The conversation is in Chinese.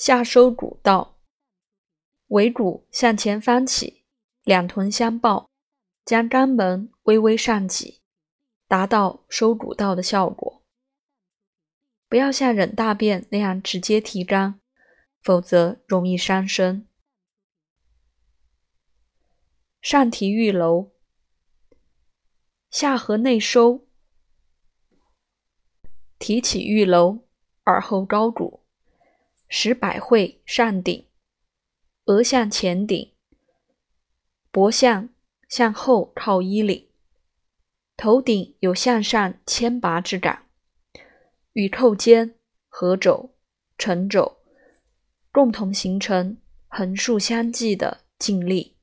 下收主道，尾骨向前翻起，两臀相抱，将肛门微微上挤，达到收主道的效果。不要像忍大便那样直接提肛，否则容易伤身。上提玉楼，下颌内收，提起玉楼，耳后高骨，使百会上顶，额向前顶，脖向向后靠衣领，头顶有向上牵拔之感。与扣肩、合肘、沉肘共同形成横竖相济的劲力。